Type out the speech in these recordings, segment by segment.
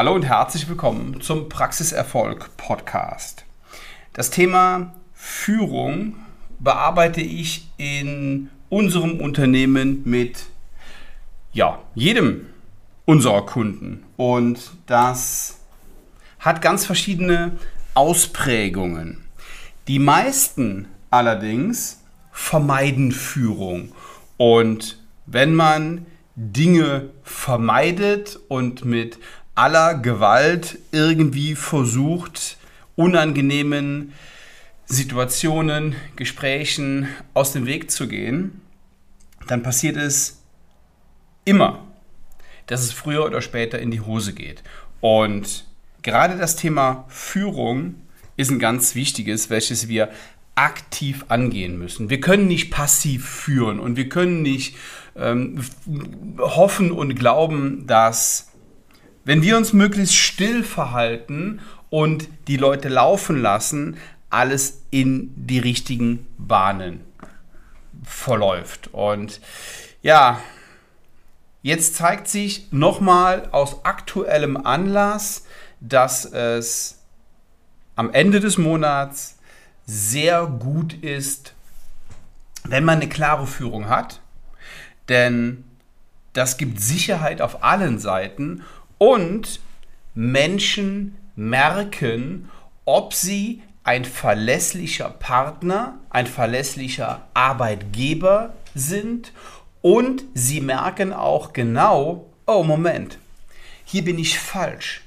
Hallo und herzlich willkommen zum Praxiserfolg Podcast. Das Thema Führung bearbeite ich in unserem Unternehmen mit ja, jedem unserer Kunden und das hat ganz verschiedene Ausprägungen. Die meisten allerdings vermeiden Führung und wenn man Dinge vermeidet und mit aller Gewalt irgendwie versucht, unangenehmen Situationen, Gesprächen aus dem Weg zu gehen, dann passiert es immer, dass es früher oder später in die Hose geht. Und gerade das Thema Führung ist ein ganz wichtiges, welches wir aktiv angehen müssen. Wir können nicht passiv führen und wir können nicht ähm, hoffen und glauben, dass wenn wir uns möglichst still verhalten und die Leute laufen lassen, alles in die richtigen Bahnen verläuft. Und ja, jetzt zeigt sich nochmal aus aktuellem Anlass, dass es am Ende des Monats sehr gut ist, wenn man eine klare Führung hat. Denn das gibt Sicherheit auf allen Seiten und Menschen merken, ob sie ein verlässlicher Partner, ein verlässlicher Arbeitgeber sind und sie merken auch genau, oh Moment, hier bin ich falsch.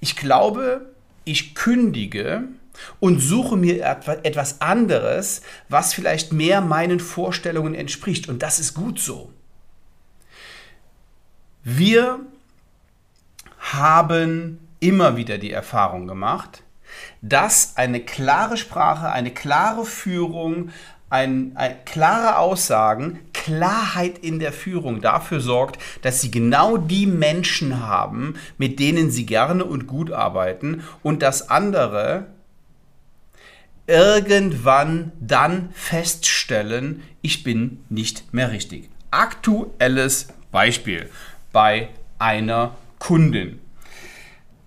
Ich glaube, ich kündige und suche mir etwas anderes, was vielleicht mehr meinen Vorstellungen entspricht. Und das ist gut so. Wir haben immer wieder die Erfahrung gemacht, dass eine klare Sprache, eine klare Führung, ein, ein, klare Aussagen, Klarheit in der Führung dafür sorgt, dass sie genau die Menschen haben, mit denen sie gerne und gut arbeiten und dass andere irgendwann dann feststellen, ich bin nicht mehr richtig. Aktuelles Beispiel bei einer Kundin.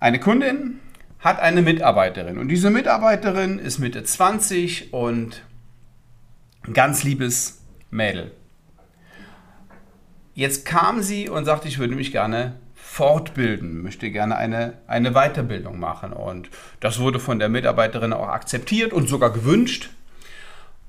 Eine Kundin hat eine Mitarbeiterin und diese Mitarbeiterin ist Mitte 20 und ein ganz liebes Mädel. Jetzt kam sie und sagte, ich würde mich gerne fortbilden, möchte gerne eine, eine Weiterbildung machen. Und das wurde von der Mitarbeiterin auch akzeptiert und sogar gewünscht.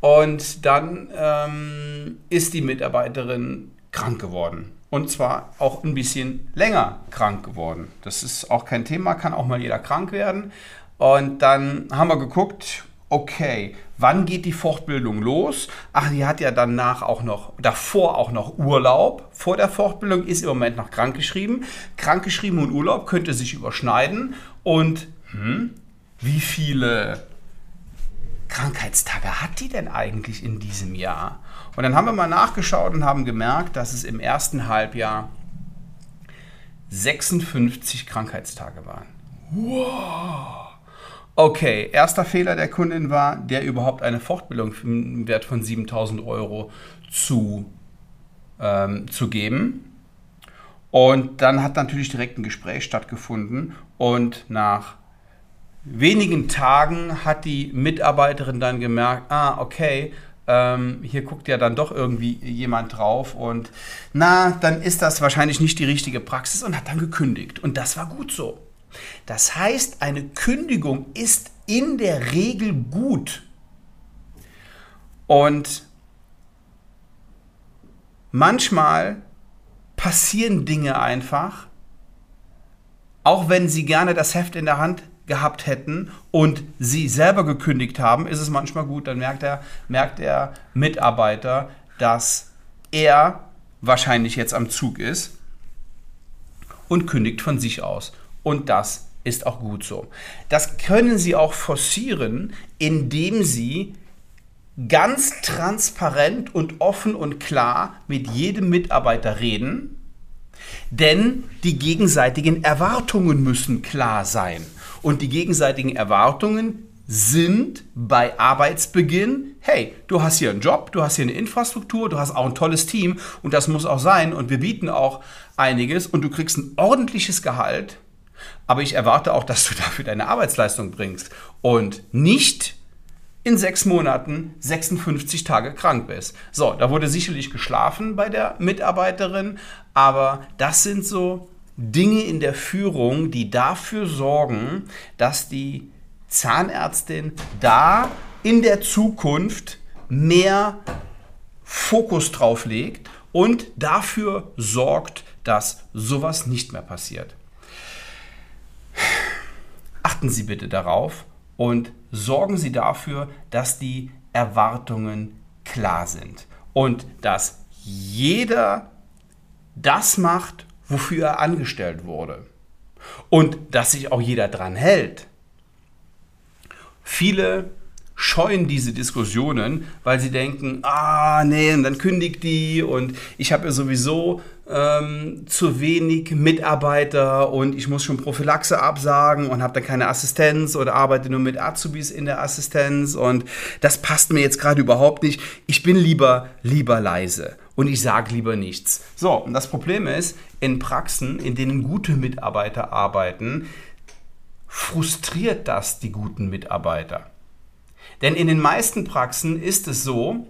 Und dann ähm, ist die Mitarbeiterin krank geworden. Und zwar auch ein bisschen länger krank geworden. Das ist auch kein Thema, kann auch mal jeder krank werden. Und dann haben wir geguckt, okay, wann geht die Fortbildung los? Ach, die hat ja danach auch noch, davor auch noch Urlaub. Vor der Fortbildung ist im Moment noch krankgeschrieben. Krankgeschrieben und Urlaub könnte sich überschneiden. Und hm, wie viele Krankheitstage hat die denn eigentlich in diesem Jahr? Und dann haben wir mal nachgeschaut und haben gemerkt, dass es im ersten Halbjahr 56 Krankheitstage waren. Wow! Okay, erster Fehler der Kundin war, der überhaupt eine Fortbildung im Wert von 7000 Euro zu, ähm, zu geben. Und dann hat natürlich direkt ein Gespräch stattgefunden und nach wenigen Tagen hat die Mitarbeiterin dann gemerkt, ah, okay, ähm, hier guckt ja dann doch irgendwie jemand drauf und na, dann ist das wahrscheinlich nicht die richtige Praxis und hat dann gekündigt. Und das war gut so. Das heißt, eine Kündigung ist in der Regel gut. Und manchmal passieren Dinge einfach, auch wenn Sie gerne das Heft in der Hand gehabt hätten und sie selber gekündigt haben, ist es manchmal gut, dann merkt der, merkt der Mitarbeiter, dass er wahrscheinlich jetzt am Zug ist und kündigt von sich aus. Und das ist auch gut so. Das können Sie auch forcieren, indem Sie ganz transparent und offen und klar mit jedem Mitarbeiter reden, denn die gegenseitigen Erwartungen müssen klar sein. Und die gegenseitigen Erwartungen sind bei Arbeitsbeginn, hey, du hast hier einen Job, du hast hier eine Infrastruktur, du hast auch ein tolles Team und das muss auch sein und wir bieten auch einiges und du kriegst ein ordentliches Gehalt. Aber ich erwarte auch, dass du dafür deine Arbeitsleistung bringst und nicht in sechs Monaten 56 Tage krank bist. So, da wurde sicherlich geschlafen bei der Mitarbeiterin, aber das sind so Dinge in der Führung, die dafür sorgen, dass die Zahnärztin da in der Zukunft mehr Fokus drauf legt und dafür sorgt, dass sowas nicht mehr passiert. Achten Sie bitte darauf und sorgen Sie dafür, dass die Erwartungen klar sind und dass jeder das macht, wofür er angestellt wurde und dass sich auch jeder dran hält. Viele scheuen diese Diskussionen, weil sie denken, ah nee, und dann kündigt die und ich habe ja sowieso ähm, zu wenig Mitarbeiter und ich muss schon Prophylaxe absagen und habe dann keine Assistenz oder arbeite nur mit Azubis in der Assistenz und das passt mir jetzt gerade überhaupt nicht. Ich bin lieber, lieber leise und ich sage lieber nichts. So, und das Problem ist, in Praxen, in denen gute Mitarbeiter arbeiten, frustriert das die guten Mitarbeiter. Denn in den meisten Praxen ist es so,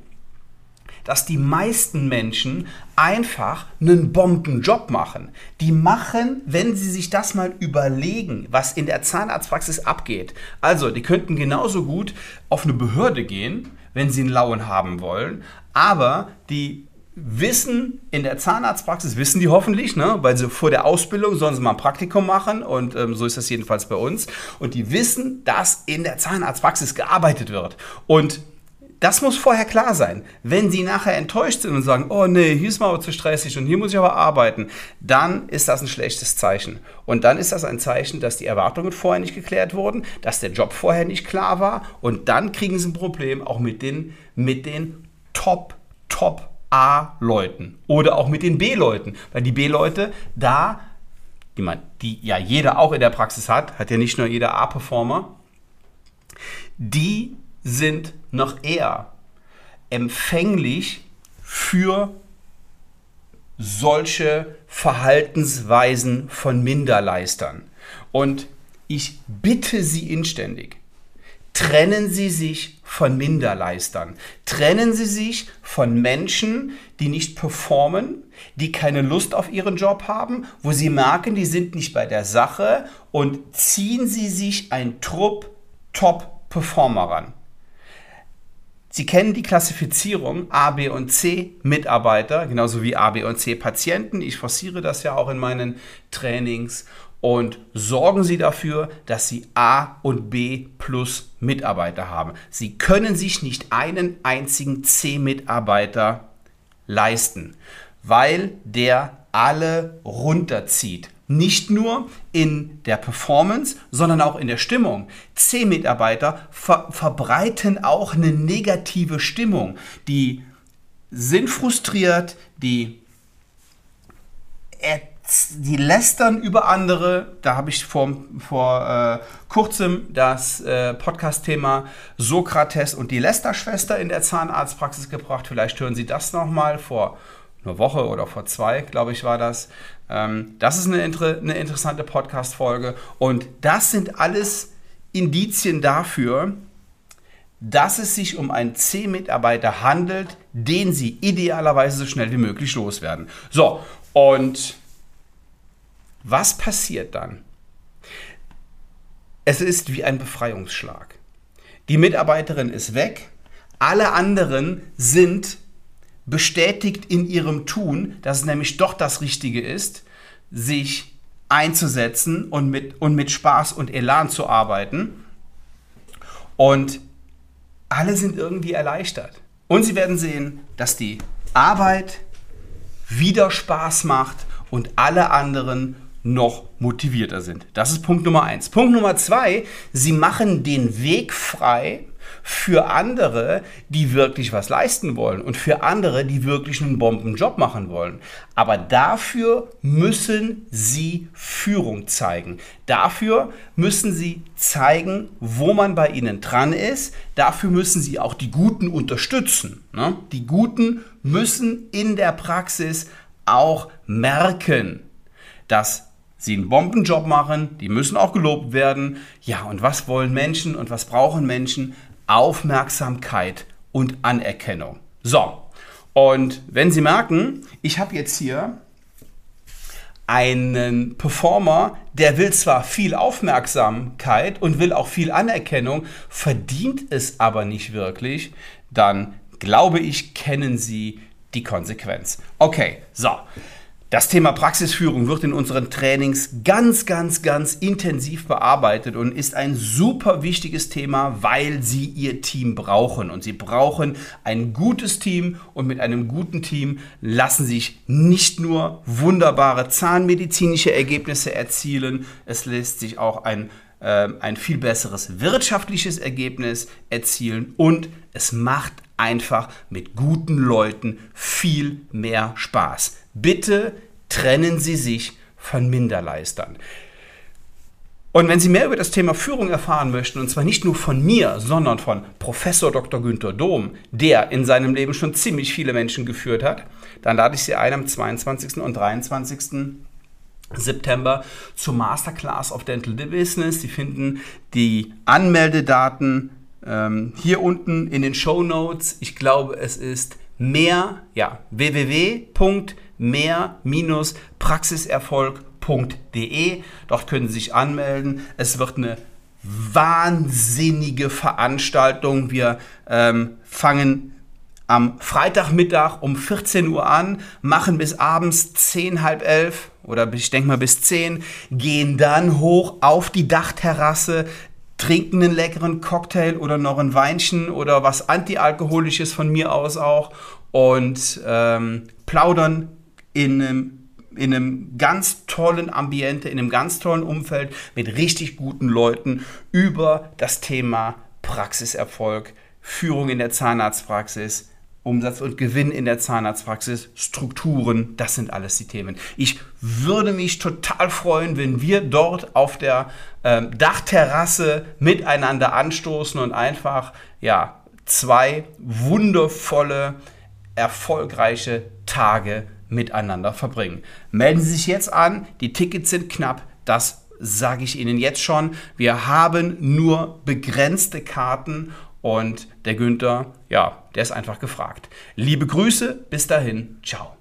dass die meisten Menschen einfach einen Bombenjob machen. Die machen, wenn sie sich das mal überlegen, was in der Zahnarztpraxis abgeht. Also, die könnten genauso gut auf eine Behörde gehen, wenn sie einen Lauen haben wollen, aber die wissen in der Zahnarztpraxis, wissen die hoffentlich, ne? weil sie vor der Ausbildung sollen sie mal ein Praktikum machen und ähm, so ist das jedenfalls bei uns. Und die wissen, dass in der Zahnarztpraxis gearbeitet wird. Und das muss vorher klar sein. Wenn Sie nachher enttäuscht sind und sagen, oh nee, hier ist mal aber zu stressig und hier muss ich aber arbeiten, dann ist das ein schlechtes Zeichen. Und dann ist das ein Zeichen, dass die Erwartungen vorher nicht geklärt wurden, dass der Job vorher nicht klar war und dann kriegen Sie ein Problem auch mit den, mit den Top, Top A-Leuten oder auch mit den B-Leuten. Weil die B-Leute da, die, man, die ja jeder auch in der Praxis hat, hat ja nicht nur jeder A-Performer, die sind noch eher empfänglich für solche Verhaltensweisen von Minderleistern. Und ich bitte Sie inständig, trennen Sie sich von Minderleistern. Trennen Sie sich von Menschen, die nicht performen, die keine Lust auf ihren Job haben, wo Sie merken, die sind nicht bei der Sache und ziehen Sie sich ein Trupp Top-Performer ran. Sie kennen die Klassifizierung A, B und C Mitarbeiter, genauso wie A, B und C Patienten. Ich forciere das ja auch in meinen Trainings und sorgen Sie dafür, dass Sie A und B plus Mitarbeiter haben. Sie können sich nicht einen einzigen C-Mitarbeiter leisten, weil der alle runterzieht. Nicht nur in der Performance, sondern auch in der Stimmung. C-Mitarbeiter ver verbreiten auch eine negative Stimmung. Die sind frustriert, die, die lästern über andere. Da habe ich vor, vor äh, kurzem das äh, Podcast-Thema Sokrates und die Lästerschwester in der Zahnarztpraxis gebracht. Vielleicht hören Sie das nochmal vor einer Woche oder vor zwei, glaube ich, war das. Ähm, das ist eine, eine interessante Podcast-Folge. Und das sind alles Indizien dafür, dass es sich um einen C-Mitarbeiter handelt, den Sie idealerweise so schnell wie möglich loswerden. So, und was passiert dann? Es ist wie ein Befreiungsschlag. Die Mitarbeiterin ist weg, alle anderen sind bestätigt in ihrem Tun, dass es nämlich doch das Richtige ist, sich einzusetzen und mit, und mit Spaß und Elan zu arbeiten. Und alle sind irgendwie erleichtert. Und sie werden sehen, dass die Arbeit wieder Spaß macht und alle anderen noch motivierter sind. Das ist Punkt Nummer eins. Punkt Nummer zwei, sie machen den Weg frei für andere, die wirklich was leisten wollen und für andere, die wirklich einen Bombenjob machen wollen. Aber dafür müssen sie Führung zeigen. Dafür müssen sie zeigen, wo man bei ihnen dran ist. Dafür müssen sie auch die Guten unterstützen. Ne? Die Guten müssen in der Praxis auch merken, dass sie einen Bombenjob machen, die müssen auch gelobt werden. Ja, und was wollen Menschen und was brauchen Menschen? Aufmerksamkeit und Anerkennung. So, und wenn Sie merken, ich habe jetzt hier einen Performer, der will zwar viel Aufmerksamkeit und will auch viel Anerkennung, verdient es aber nicht wirklich, dann glaube ich, kennen Sie die Konsequenz. Okay, so. Das Thema Praxisführung wird in unseren Trainings ganz, ganz, ganz intensiv bearbeitet und ist ein super wichtiges Thema, weil Sie Ihr Team brauchen. Und Sie brauchen ein gutes Team und mit einem guten Team lassen sich nicht nur wunderbare zahnmedizinische Ergebnisse erzielen, es lässt sich auch ein äh, ein viel besseres wirtschaftliches Ergebnis erzielen und es macht einfach mit guten Leuten viel mehr Spaß. Bitte trennen Sie sich von Minderleistern. Und wenn Sie mehr über das Thema Führung erfahren möchten, und zwar nicht nur von mir, sondern von Professor Dr. Günther Dom, der in seinem Leben schon ziemlich viele Menschen geführt hat, dann lade ich Sie ein am 22. und 23. September zur Masterclass of Dental Business. Sie finden die Anmeldedaten ähm, hier unten in den Show Notes. Ich glaube, es ist mehr, ja, www.mehr-praxiserfolg.de. Dort können Sie sich anmelden. Es wird eine wahnsinnige Veranstaltung. Wir ähm, fangen am Freitagmittag um 14 Uhr an, machen bis abends 10, halb 11 oder ich denke mal bis 10, gehen dann hoch auf die Dachterrasse, trinken einen leckeren Cocktail oder noch ein Weinchen oder was Antialkoholisches von mir aus auch und ähm, plaudern in einem, in einem ganz tollen Ambiente, in einem ganz tollen Umfeld mit richtig guten Leuten über das Thema Praxiserfolg, Führung in der Zahnarztpraxis, Umsatz und Gewinn in der Zahnarztpraxis, Strukturen, das sind alles die Themen. Ich würde mich total freuen, wenn wir dort auf der ähm, Dachterrasse miteinander anstoßen und einfach ja, zwei wundervolle, erfolgreiche Tage miteinander verbringen. Melden Sie sich jetzt an, die Tickets sind knapp, das sage ich Ihnen jetzt schon. Wir haben nur begrenzte Karten und der Günther, ja, der ist einfach gefragt. Liebe Grüße, bis dahin, ciao.